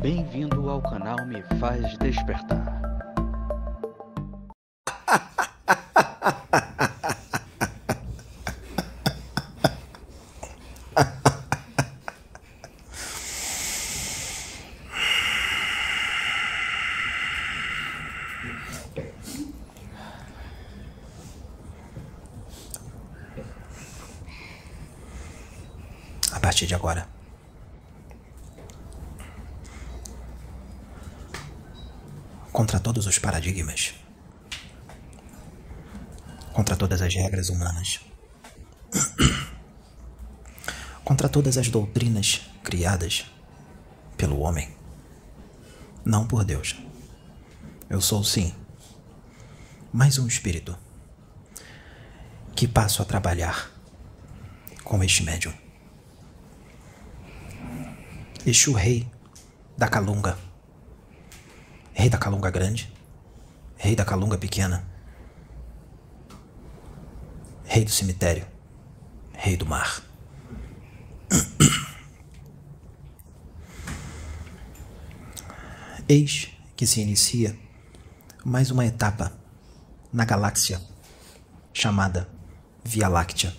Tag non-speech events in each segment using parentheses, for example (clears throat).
Bem-vindo ao canal Me Faz Despertar. A partir de agora. Contra todos os paradigmas. Contra todas as regras humanas. Contra todas as doutrinas criadas pelo homem. Não por Deus. Eu sou, sim, mais um espírito que passo a trabalhar com este médium. Exu Rei da Calunga. Rei da Calunga Grande. Rei da Calunga Pequena. Rei do Cemitério. Rei do Mar. (clears throat) Eis que se inicia mais uma etapa na galáxia chamada Via Láctea.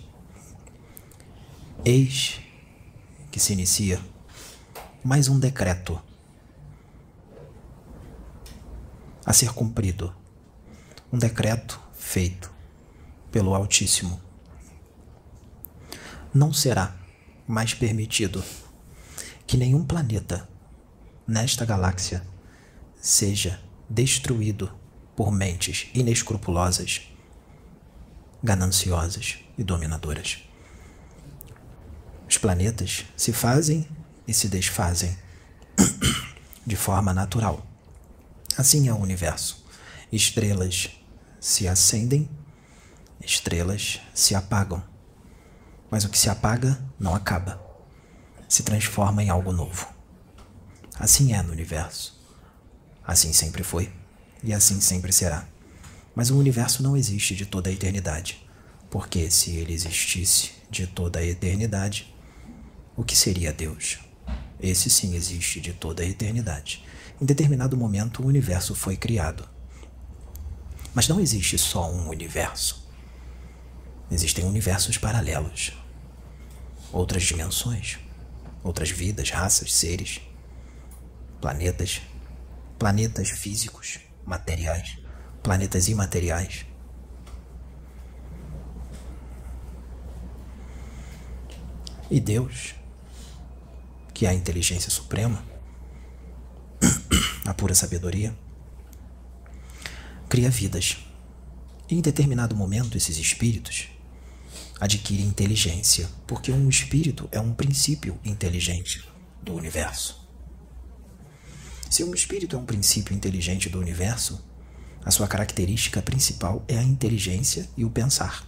Eis que se inicia mais um decreto a ser cumprido. Um decreto feito pelo Altíssimo. Não será mais permitido que nenhum planeta nesta galáxia seja destruído por mentes inescrupulosas, gananciosas e dominadoras. Os planetas se fazem e se desfazem (coughs) de forma natural. Assim é o universo. Estrelas se acendem, estrelas se apagam. Mas o que se apaga não acaba, se transforma em algo novo. Assim é no universo. Assim sempre foi e assim sempre será. Mas o universo não existe de toda a eternidade, porque se ele existisse de toda a eternidade, o que seria Deus? Esse sim existe de toda a eternidade. Em determinado momento, o universo foi criado. Mas não existe só um universo. Existem universos paralelos, outras dimensões, outras vidas, raças, seres, planetas, planetas físicos, materiais, planetas imateriais. E Deus, que é a inteligência suprema, (clears throat) a pura sabedoria, cria vidas. E em determinado momento, esses espíritos adquirem inteligência, porque um espírito é um princípio inteligente do universo. Se um espírito é um princípio inteligente do universo, a sua característica principal é a inteligência e o pensar.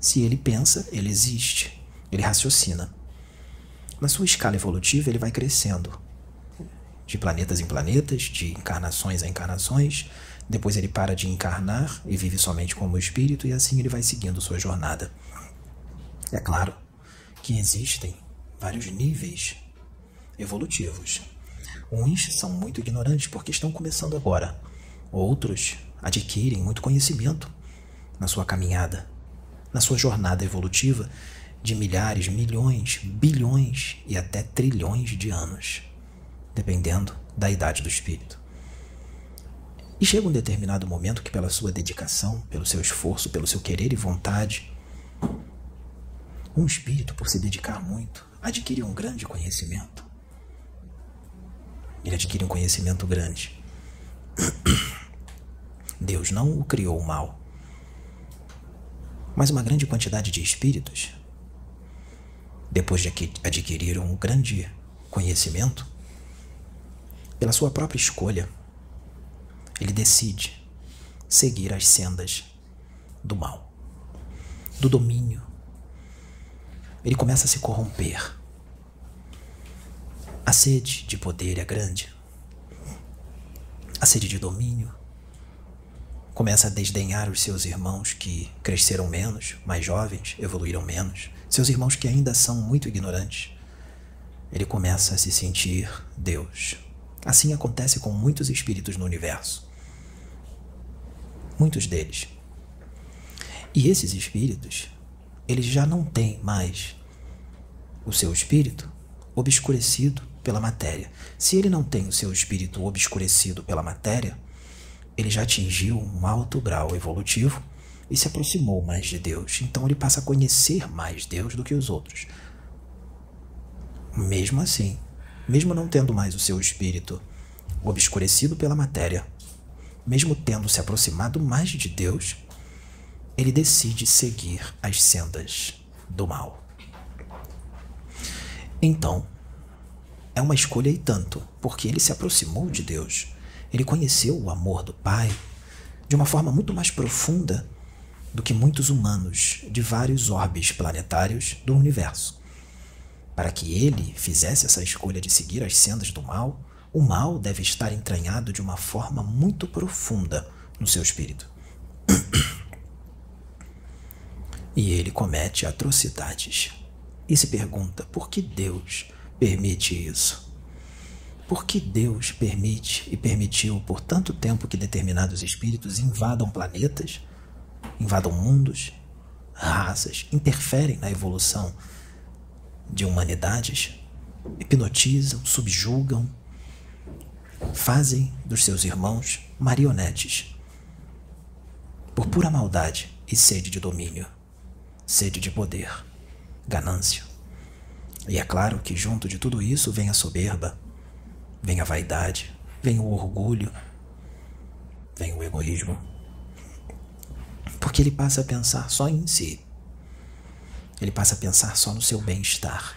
Se ele pensa, ele existe, ele raciocina. Na sua escala evolutiva, ele vai crescendo, de planetas em planetas, de encarnações a encarnações. Depois ele para de encarnar e vive somente como espírito, e assim ele vai seguindo sua jornada. É claro que existem vários níveis evolutivos. Uns são muito ignorantes porque estão começando agora. Outros adquirem muito conhecimento na sua caminhada, na sua jornada evolutiva de milhares, milhões, bilhões e até trilhões de anos, dependendo da idade do espírito. E chega um determinado momento que, pela sua dedicação, pelo seu esforço, pelo seu querer e vontade, um espírito, por se dedicar muito, adquire um grande conhecimento. Ele adquire um conhecimento grande. (coughs) Deus não o criou mal. Mas uma grande quantidade de espíritos, depois de adquirir um grande conhecimento, pela sua própria escolha, ele decide seguir as sendas do mal, do domínio. Ele começa a se corromper. A sede de poder é grande. A sede de domínio começa a desdenhar os seus irmãos que cresceram menos, mais jovens, evoluíram menos, seus irmãos que ainda são muito ignorantes. Ele começa a se sentir Deus, Assim acontece com muitos espíritos no universo. Muitos deles. E esses espíritos, eles já não têm mais o seu espírito obscurecido pela matéria. Se ele não tem o seu espírito obscurecido pela matéria, ele já atingiu um alto grau evolutivo e se aproximou mais de Deus. Então ele passa a conhecer mais Deus do que os outros. Mesmo assim, mesmo não tendo mais o seu espírito obscurecido pela matéria, mesmo tendo se aproximado mais de Deus, ele decide seguir as sendas do mal. Então, é uma escolha e tanto, porque ele se aproximou de Deus. Ele conheceu o amor do Pai de uma forma muito mais profunda do que muitos humanos de vários orbes planetários do universo. Para que ele fizesse essa escolha de seguir as sendas do mal, o mal deve estar entranhado de uma forma muito profunda no seu espírito. (coughs) e ele comete atrocidades. E se pergunta por que Deus permite isso? Por que Deus permite e permitiu por tanto tempo que determinados espíritos invadam planetas, invadam mundos, raças, interferem na evolução de humanidades, hipnotizam, subjugam, fazem dos seus irmãos marionetes por pura maldade e sede de domínio, sede de poder, ganância. E é claro que junto de tudo isso vem a soberba, vem a vaidade, vem o orgulho, vem o egoísmo. Porque ele passa a pensar só em si. Ele passa a pensar só no seu bem-estar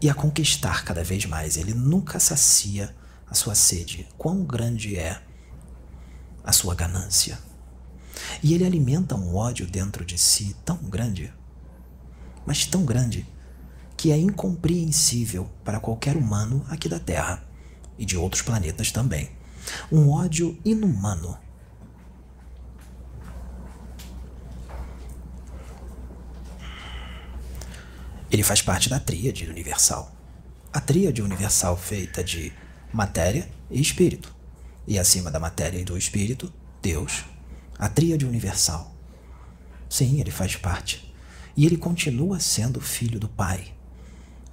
e a conquistar cada vez mais. Ele nunca sacia a sua sede. Quão grande é a sua ganância. E ele alimenta um ódio dentro de si tão grande, mas tão grande, que é incompreensível para qualquer humano aqui da Terra e de outros planetas também. Um ódio inumano. Ele faz parte da tríade universal. A tríade universal feita de matéria e espírito. E acima da matéria e do espírito, Deus. A tríade universal. Sim, ele faz parte. E ele continua sendo filho do Pai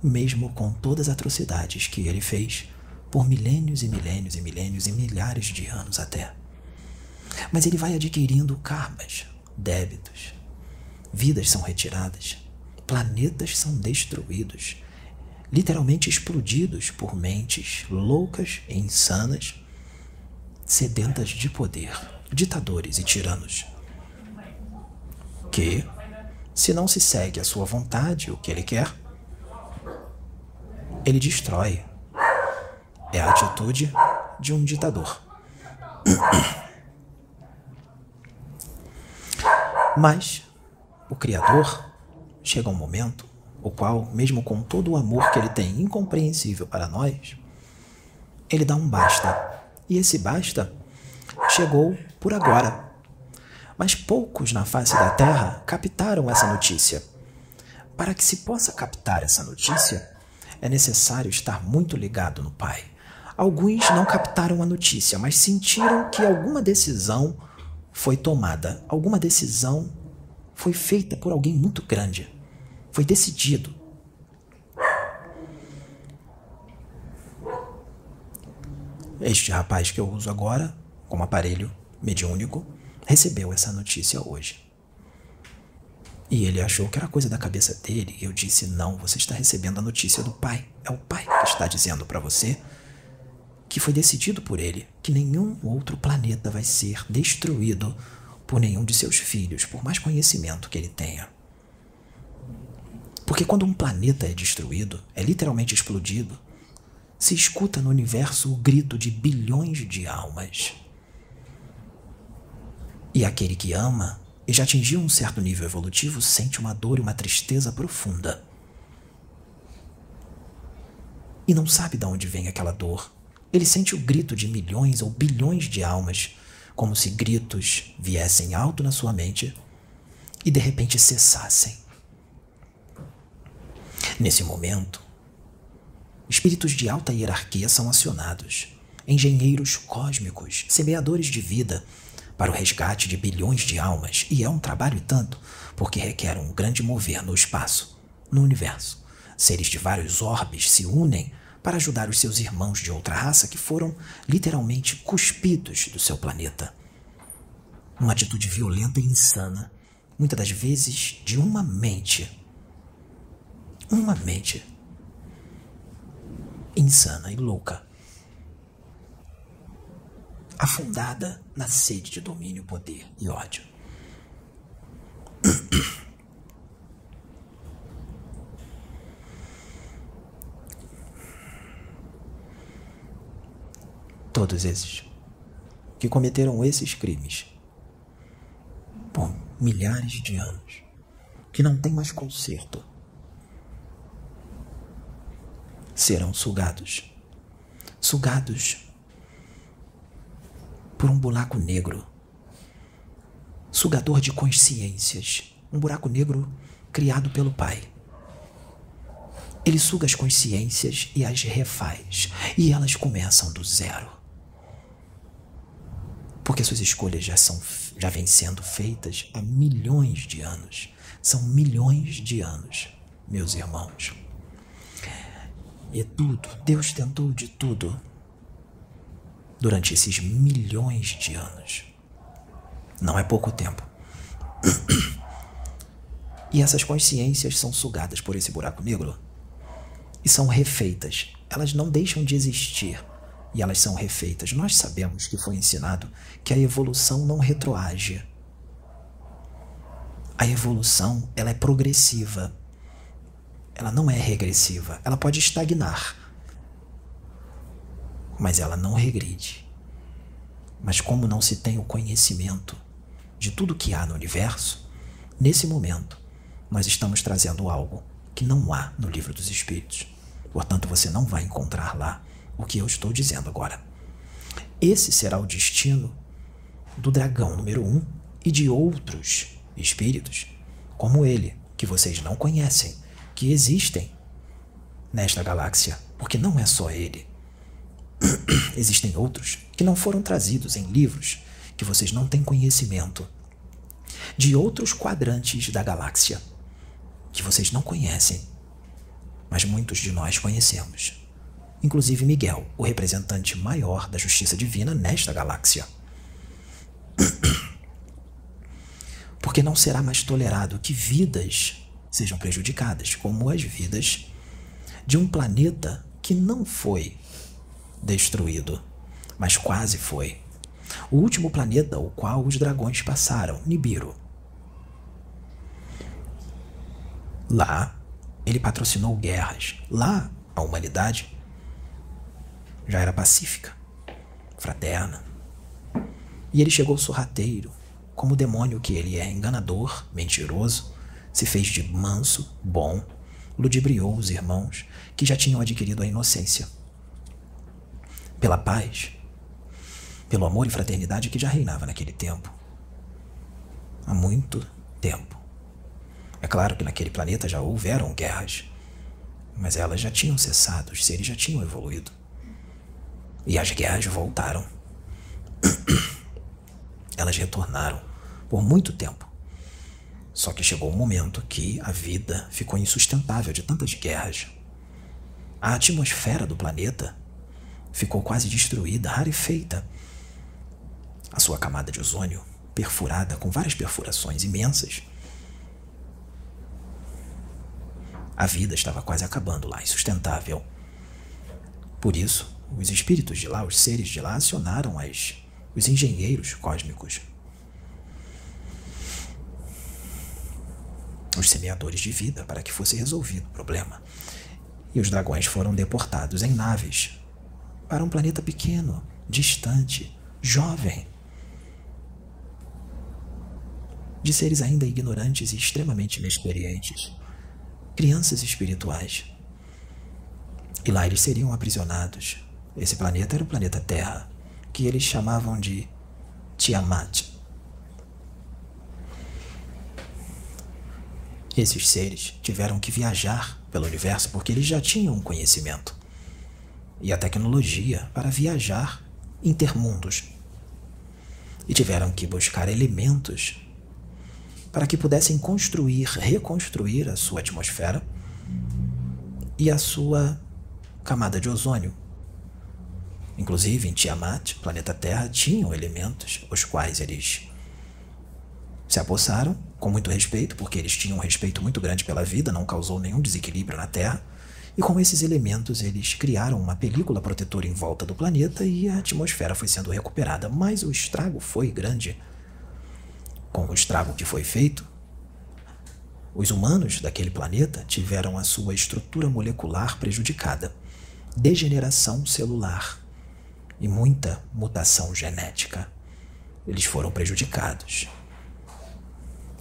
mesmo com todas as atrocidades que ele fez por milênios e milênios e milênios e milhares de anos até. Mas ele vai adquirindo karmas, débitos, vidas são retiradas, planetas são destruídos, literalmente explodidos por mentes loucas e insanas, sedentas de poder, ditadores e tiranos. Que, se não se segue a sua vontade, o que ele quer, ele destrói. É a atitude de um ditador. (coughs) Mas o Criador chega um momento o qual, mesmo com todo o amor que ele tem incompreensível para nós, ele dá um basta. E esse basta chegou por agora. Mas poucos na face da terra captaram essa notícia. Para que se possa captar essa notícia, é necessário estar muito ligado no Pai. Alguns não captaram a notícia, mas sentiram que alguma decisão foi tomada, alguma decisão foi feita por alguém muito grande. Foi decidido. Este rapaz que eu uso agora, como aparelho mediúnico, recebeu essa notícia hoje. E ele achou que era coisa da cabeça dele. E eu disse: Não, você está recebendo a notícia do pai. É o pai que está dizendo para você que foi decidido por ele que nenhum outro planeta vai ser destruído por nenhum de seus filhos, por mais conhecimento que ele tenha. Porque quando um planeta é destruído, é literalmente explodido, se escuta no universo o grito de bilhões de almas. E aquele que ama e já atingiu um certo nível evolutivo, sente uma dor e uma tristeza profunda. E não sabe de onde vem aquela dor. Ele sente o grito de milhões ou bilhões de almas, como se gritos viessem alto na sua mente e de repente cessassem. Nesse momento, Espíritos de alta hierarquia são acionados, engenheiros cósmicos, semeadores de vida, para o resgate de bilhões de almas, e é um trabalho tanto, porque requer um grande mover no espaço, no universo. Seres de vários orbes se unem para ajudar os seus irmãos de outra raça que foram literalmente cuspidos do seu planeta. Uma atitude violenta e insana, muitas das vezes de uma mente. Uma mente insana e louca afundada na sede de domínio, poder e ódio. Todos esses que cometeram esses crimes por milhares de anos, que não tem mais conserto, serão sugados sugados por um buraco negro, sugador de consciências, um buraco negro criado pelo Pai. Ele suga as consciências e as refaz, e elas começam do zero. Porque suas escolhas já são já vêm sendo feitas há milhões de anos. São milhões de anos, meus irmãos. E tudo, Deus tentou de tudo durante esses milhões de anos. Não é pouco tempo. (clears throat) E essas consciências são sugadas por esse buraco negro e são refeitas. Elas não deixam de existir e elas são refeitas. Nós sabemos que foi ensinado que a evolução não retroage. A evolução, ela é progressiva. Ela não é regressiva. Ela pode estagnar mas ela não regride. Mas como não se tem o conhecimento de tudo que há no universo, nesse momento nós estamos trazendo algo que não há no livro dos Espíritos. Portanto, você não vai encontrar lá o que eu estou dizendo agora. Esse será o destino do dragão número um e de outros espíritos, como ele, que vocês não conhecem, que existem nesta galáxia, porque não é só ele. (clears throat) Existem outros que não foram trazidos em livros que vocês não têm conhecimento, de outros quadrantes da galáxia que vocês não conhecem, mas muitos de nós conhecemos. Inclusive Miguel, o representante maior da justiça divina nesta galáxia. (clears throat) Porque não será mais tolerado que vidas sejam prejudicadas, como as vidas de um planeta que não foi destruído, mas quase foi. O último planeta o qual os dragões passaram, Nibiru. Lá, ele patrocinou guerras. Lá, a humanidade já era pacífica, fraterna. E ele chegou sorrateiro, como o demônio que ele é, enganador, mentiroso, se fez de manso, bom, ludibriou os irmãos que já tinham adquirido a inocência pela paz, pelo amor e fraternidade que já reinava naquele tempo. Há muito tempo. É claro que naquele planeta já houveram guerras, mas elas já tinham cessado, os seres já tinham evoluído. E as guerras voltaram. (coughs) Elas retornaram por muito tempo. Só que chegou um momento que a vida ficou insustentável de tantas guerras. A atmosfera do planeta ficou quase destruída, rarefeita. A sua camada de ozônio, perfurada com várias perfurações imensas. A vida estava quase acabando lá, insustentável. Por isso, os espíritos de lá, os seres de lá, acionaram as, os engenheiros cósmicos. Os semeadores de vida para que fosse resolvido o problema. E os dragões foram deportados em naves para um planeta pequeno, distante, jovem. De seres ainda ignorantes e extremamente inexperientes, crianças espirituais. E lá eles seriam aprisionados. Esse planeta era o planeta Terra, que eles chamavam de Tiamat. Esses seres tiveram que viajar pelo universo porque eles já tinham um conhecimento e a tecnologia para viajar intermundos. E tiveram que buscar elementos para que pudessem construir, reconstruir a sua atmosfera e a sua camada de ozônio. Inclusive, em Tiamat, planeta Terra, tinham elementos os quais eles se apossaram com muito respeito, porque eles tinham um respeito muito grande pela vida, não causou nenhum desequilíbrio na Terra. E com esses elementos, eles criaram uma película protetora em volta do planeta e a atmosfera foi sendo recuperada. Mas o estrago foi grande. Com o estrago que foi feito, os humanos daquele planeta tiveram a sua estrutura molecular prejudicada, degeneração celular e muita mutação genética. Eles foram prejudicados.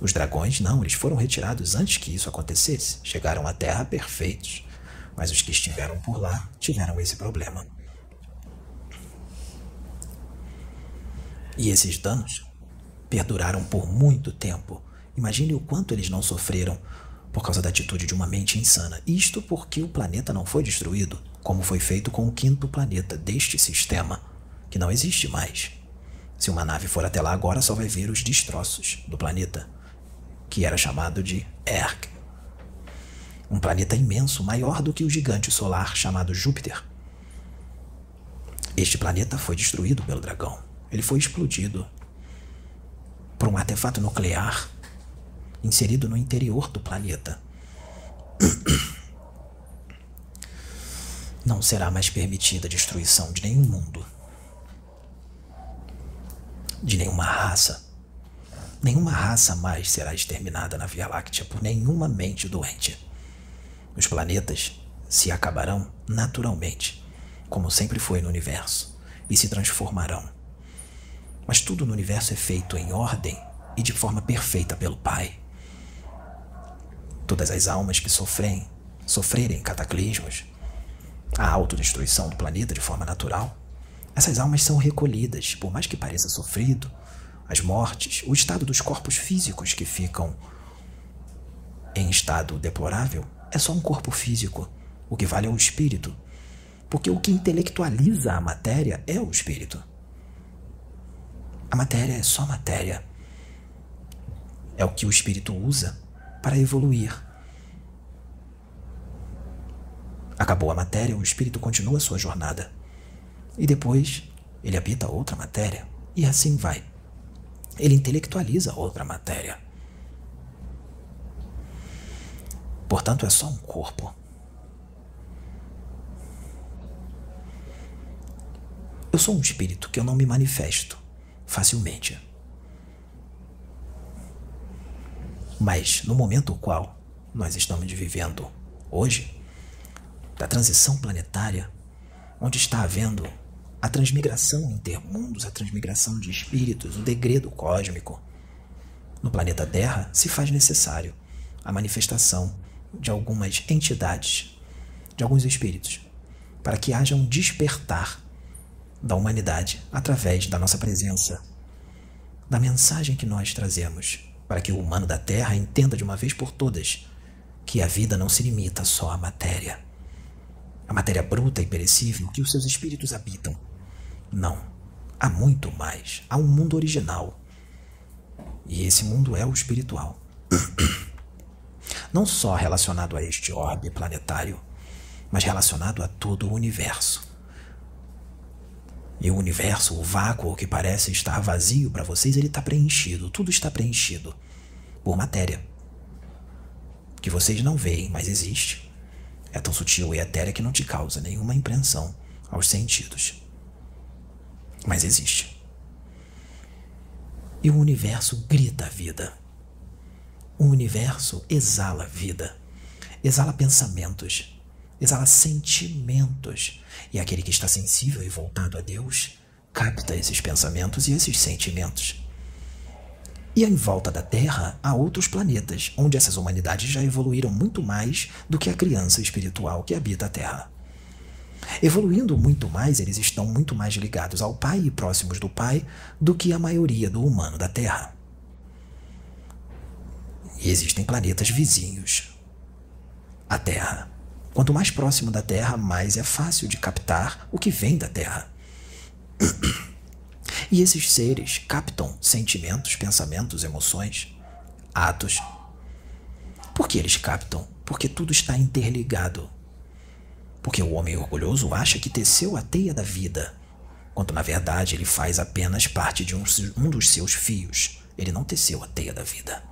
Os dragões não, eles foram retirados antes que isso acontecesse. Chegaram à Terra perfeitos, mas os que estiveram por lá tiveram esse problema. E esses danos perduraram por muito tempo. Imagine o quanto eles não sofreram por causa da atitude de uma mente insana. Isto porque o planeta não foi destruído, como foi feito com o quinto planeta deste sistema, que não existe mais. Se uma nave for até lá agora, só vai ver os destroços do planeta, que era chamado de Erg. Um planeta imenso, maior do que o gigante solar chamado Júpiter. Este planeta foi destruído pelo dragão. Ele foi explodido por um artefato nuclear inserido no interior do planeta. (coughs) Não será mais permitida a destruição de nenhum mundo, de nenhuma raça. Nenhuma raça mais será exterminada na Via Láctea por nenhuma mente doente. Os planetas se acabarão naturalmente, como sempre foi no universo, e se transformarão. Mas tudo no universo é feito em ordem e de forma perfeita pelo Pai. Todas as almas que sofrem, sofrerem cataclismos, a autodestruição do planeta de forma natural, essas almas são recolhidas, por mais que pareça sofrido, as mortes, o estado dos corpos físicos que ficam em estado deplorável é só um corpo físico. O que vale é o espírito. Porque o que intelectualiza a matéria é o espírito. A matéria é só matéria. É o que o espírito usa para evoluir. Acabou a matéria, o espírito continua sua jornada. E depois ele habita outra matéria. E assim vai. Ele intelectualiza outra matéria. Portanto, é só um corpo. Eu sou um espírito que eu não me manifesto facilmente. Mas no momento qual nós estamos vivendo hoje, da transição planetária, onde está havendo a transmigração intermundos, a transmigração de espíritos, o degredo cósmico, no planeta Terra se faz necessário a manifestação de algumas entidades, de alguns espíritos, para que haja um despertar da humanidade através da nossa presença, da mensagem que nós trazemos, para que o humano da Terra entenda de uma vez por todas que a vida não se limita só à matéria, a matéria bruta e perecível que os seus espíritos habitam. Não, há muito mais, há um mundo original. E esse mundo é o espiritual. Não só relacionado a este orbe planetário, mas relacionado a todo o universo. E o universo, o vácuo que parece estar vazio para vocês, ele está preenchido, tudo está preenchido por matéria. Que vocês não veem, mas existe. É tão sutil e etérea que não te causa nenhuma impressão aos sentidos. Mas existe. E o universo grita a vida. O universo exala vida, exala pensamentos, exala sentimentos. E aquele que está sensível e voltado a Deus capta esses pensamentos e esses sentimentos. E em volta da Terra há outros planetas, onde essas humanidades já evoluíram muito mais do que a criança espiritual que habita a Terra. Evoluindo muito mais, eles estão muito mais ligados ao Pai e próximos do Pai do que a maioria do humano da Terra. E existem planetas vizinhos à Terra, Quanto mais próximo da Terra, mais é fácil de captar o que vem da Terra. (clears throat) E esses seres captam sentimentos, pensamentos, emoções, atos. Por que eles captam? Porque tudo está interligado. Porque o homem orgulhoso acha que teceu a teia da vida, quando na verdade ele faz apenas parte de um, um dos seus fios. Ele não teceu a teia da vida.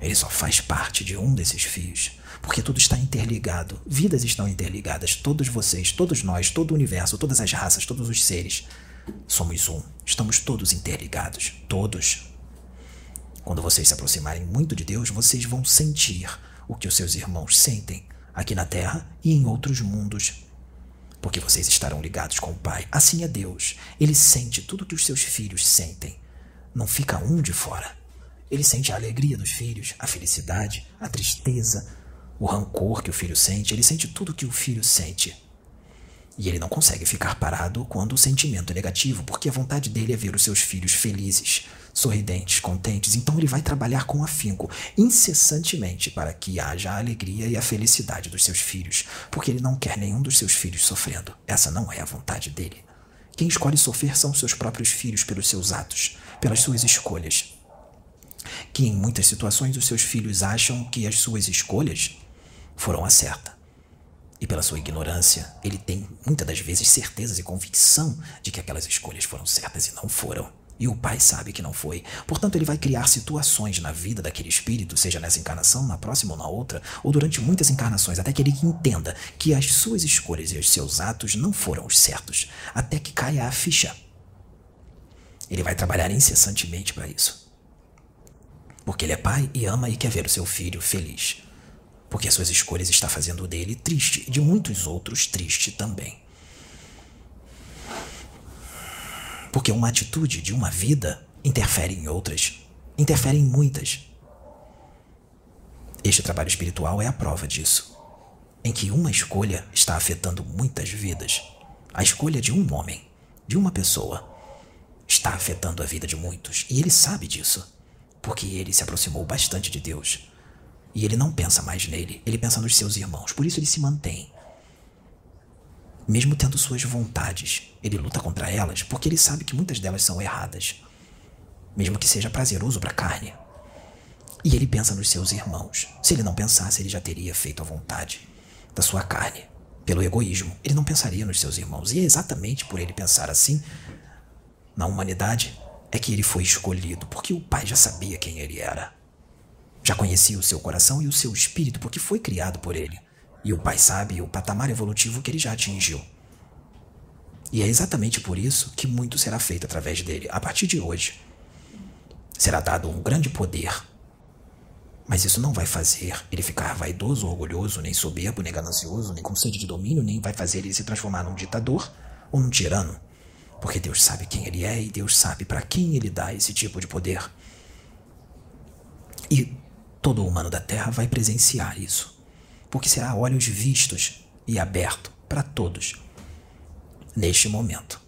Ele só faz parte de um desses fios, porque tudo está interligado. Vidas estão interligadas, todos vocês, todos nós, todo o universo, todas as raças, todos os seres. Somos um, estamos todos interligados, todos. Quando vocês se aproximarem muito de Deus, vocês vão sentir o que os seus irmãos sentem aqui na Terra e em outros mundos. Porque vocês estarão ligados com o Pai. Assim é Deus. Ele sente tudo que os seus filhos sentem. Não fica um de fora. Ele sente a alegria dos filhos, a felicidade, a tristeza, o rancor que o filho sente. Ele sente tudo que o filho sente. E ele não consegue ficar parado quando o sentimento é negativo, porque a vontade dele é ver os seus filhos felizes, sorridentes, contentes. Então ele vai trabalhar com afinco, incessantemente, para que haja a alegria e a felicidade dos seus filhos, porque ele não quer nenhum dos seus filhos sofrendo. Essa não é a vontade dele. Quem escolhe sofrer são seus próprios filhos pelos seus atos, pelas suas escolhas. Que em muitas situações os seus filhos acham que as suas escolhas foram a certa. E pela sua ignorância, ele tem muitas das vezes certezas e convicção de que aquelas escolhas foram certas e não foram. E o pai sabe que não foi. Portanto, ele vai criar situações na vida daquele espírito, seja nessa encarnação, na próxima ou na outra, ou durante muitas encarnações, até que ele entenda que as suas escolhas e os seus atos não foram os certos, até que caia a ficha. Ele vai trabalhar incessantemente para isso. Porque ele é pai e ama e quer ver o seu filho feliz. Porque as suas escolhas está fazendo dele triste e de muitos outros triste também. Porque uma atitude de uma vida interfere em outras, interfere em muitas. Este trabalho espiritual é a prova disso, em que uma escolha está afetando muitas vidas. A escolha de um homem, de uma pessoa, está afetando a vida de muitos, e ele sabe disso, porque ele se aproximou bastante de Deus. E ele não pensa mais nele, ele pensa nos seus irmãos, por isso ele se mantém mesmo tendo suas vontades, ele luta contra elas porque ele sabe que muitas delas são erradas, mesmo que seja prazeroso para a carne. E ele pensa nos seus irmãos. Se ele não pensasse, ele já teria feito a vontade da sua carne. Pelo egoísmo, ele não pensaria nos seus irmãos. E é exatamente por ele pensar assim na humanidade é que ele foi escolhido, porque o pai já sabia quem ele era. Já conhecia o seu coração e o seu espírito, porque foi criado por ele. E o pai sabe o patamar evolutivo que ele já atingiu. E é exatamente por isso que muito será feito através dele. A partir de hoje, será dado um grande poder. Mas isso não vai fazer ele ficar vaidoso, orgulhoso, nem soberbo, nem ganancioso, nem com sede de domínio, nem vai fazer ele se transformar num ditador ou num tirano. Porque Deus sabe quem ele é e Deus sabe para quem ele dá esse tipo de poder. E todo humano da Terra vai presenciar isso porque será olhos vistos e aberto para todos neste momento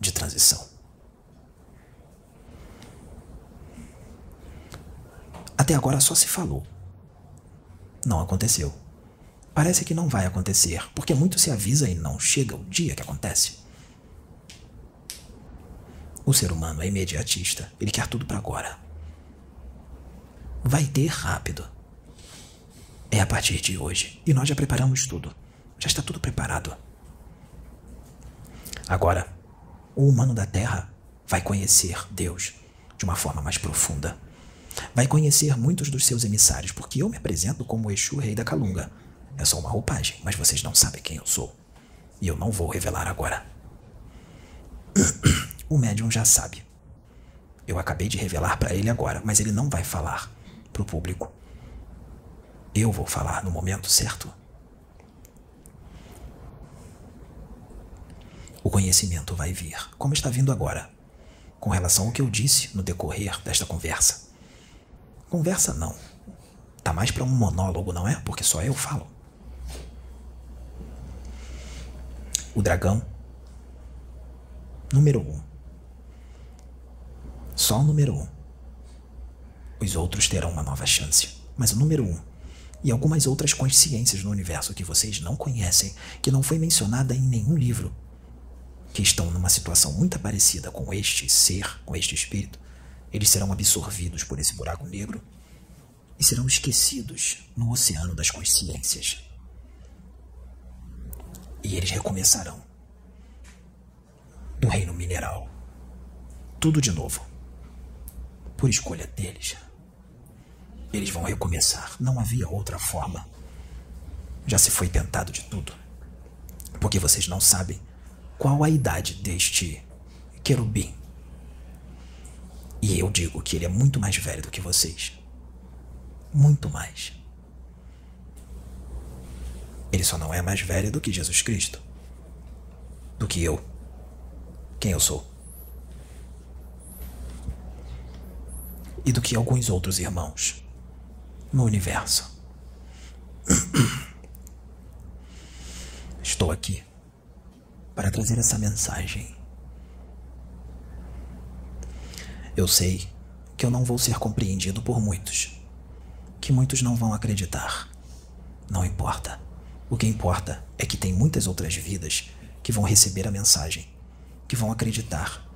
de transição. Até agora só se falou. Não aconteceu. Parece que não vai acontecer, porque muito se avisa e não chega o dia que acontece. O ser humano é imediatista, ele quer tudo para agora. Vai ter rápido é a partir de hoje. E nós já preparamos tudo. Já está tudo preparado. Agora, o humano da Terra vai conhecer Deus de uma forma mais profunda. Vai conhecer muitos dos seus emissários, porque eu me apresento como Exu, rei da Calunga. É só uma roupagem, mas vocês não sabem quem eu sou. E eu não vou revelar agora. (clears throat) O médium já sabe. Eu acabei de revelar para ele agora, mas ele não vai falar para o público. Eu vou falar no momento certo. O conhecimento vai vir, como está vindo agora, com relação ao que eu disse no decorrer desta conversa. Conversa não. Tá mais para um monólogo, não é? Porque só eu falo. O dragão. Número um. Só o número um. Os outros terão uma nova chance. Mas o número um e algumas outras consciências no universo que vocês não conhecem, que não foi mencionada em nenhum livro, que estão numa situação muito parecida com este ser, com este espírito, eles serão absorvidos por esse buraco negro e serão esquecidos no oceano das consciências. E eles recomeçarão no reino mineral. Tudo de novo. Por escolha deles. Eles vão recomeçar. Não havia outra forma. Já se foi tentado de tudo. Porque vocês não sabem qual a idade deste querubim. E eu digo que ele é muito mais velho do que vocês. Muito mais. Ele só não é mais velho do que Jesus Cristo. Do que eu. Quem eu sou. E do que alguns outros irmãos no universo. Estou aqui para trazer essa mensagem. Eu sei que eu não vou ser compreendido por muitos, que muitos não vão acreditar. Não importa. O que importa é que tem muitas outras vidas que vão receber a mensagem, que vão acreditar,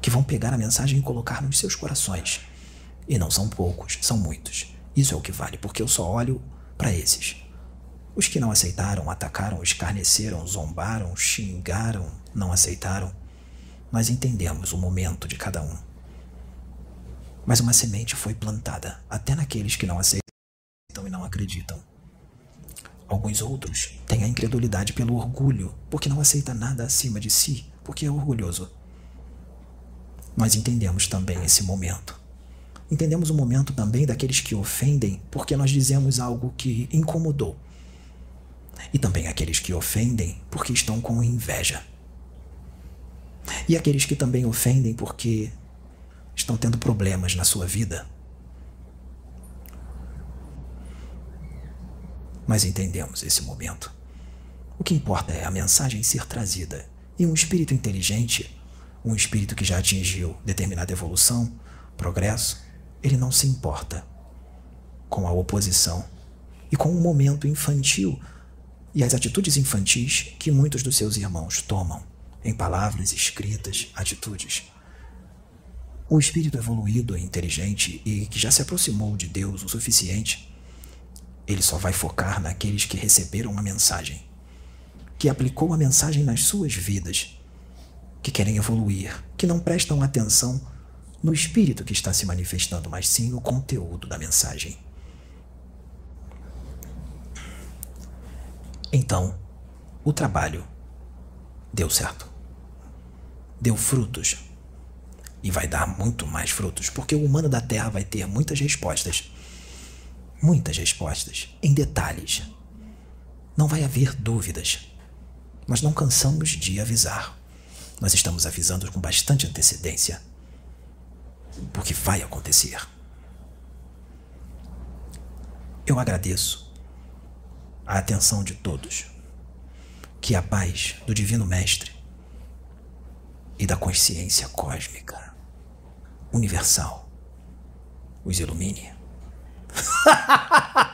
que vão pegar a mensagem e colocar nos seus corações e não são poucos, são muitos. Isso é o que vale, porque eu só olho para esses. Os que não aceitaram, atacaram, escarneceram, zombaram, xingaram, não aceitaram. Nós entendemos o momento de cada um. Mas uma semente foi plantada até naqueles que não aceitam e não acreditam. Alguns outros têm a incredulidade pelo orgulho, porque não aceita nada acima de si, porque é orgulhoso. Nós entendemos também esse momento. Entendemos o momento também daqueles que ofendem porque nós dizemos algo que incomodou. E também aqueles que ofendem porque estão com inveja. E aqueles que também ofendem porque estão tendo problemas na sua vida. Mas entendemos esse momento. O que importa é a mensagem ser trazida e um espírito inteligente, um espírito que já atingiu determinada evolução, progresso, ele não se importa com a oposição e com o momento infantil e as atitudes infantis que muitos dos seus irmãos tomam em palavras, escritas, atitudes. O espírito evoluído inteligente e que já se aproximou de Deus o suficiente, ele só vai focar naqueles que receberam a mensagem, que aplicou a mensagem nas suas vidas, que querem evoluir, que não prestam atenção no espírito que está se manifestando, mas sim no conteúdo da mensagem. Então, o trabalho deu certo. Deu frutos. E vai dar muito mais frutos, porque o humano da Terra vai ter muitas respostas. Muitas respostas, em detalhes. Não vai haver dúvidas. Nós não cansamos de avisar. Nós estamos avisando com bastante antecedência porque vai acontecer. Eu agradeço a atenção de todos. Que a paz do Divino Mestre e da consciência cósmica universal os ilumine. (laughs)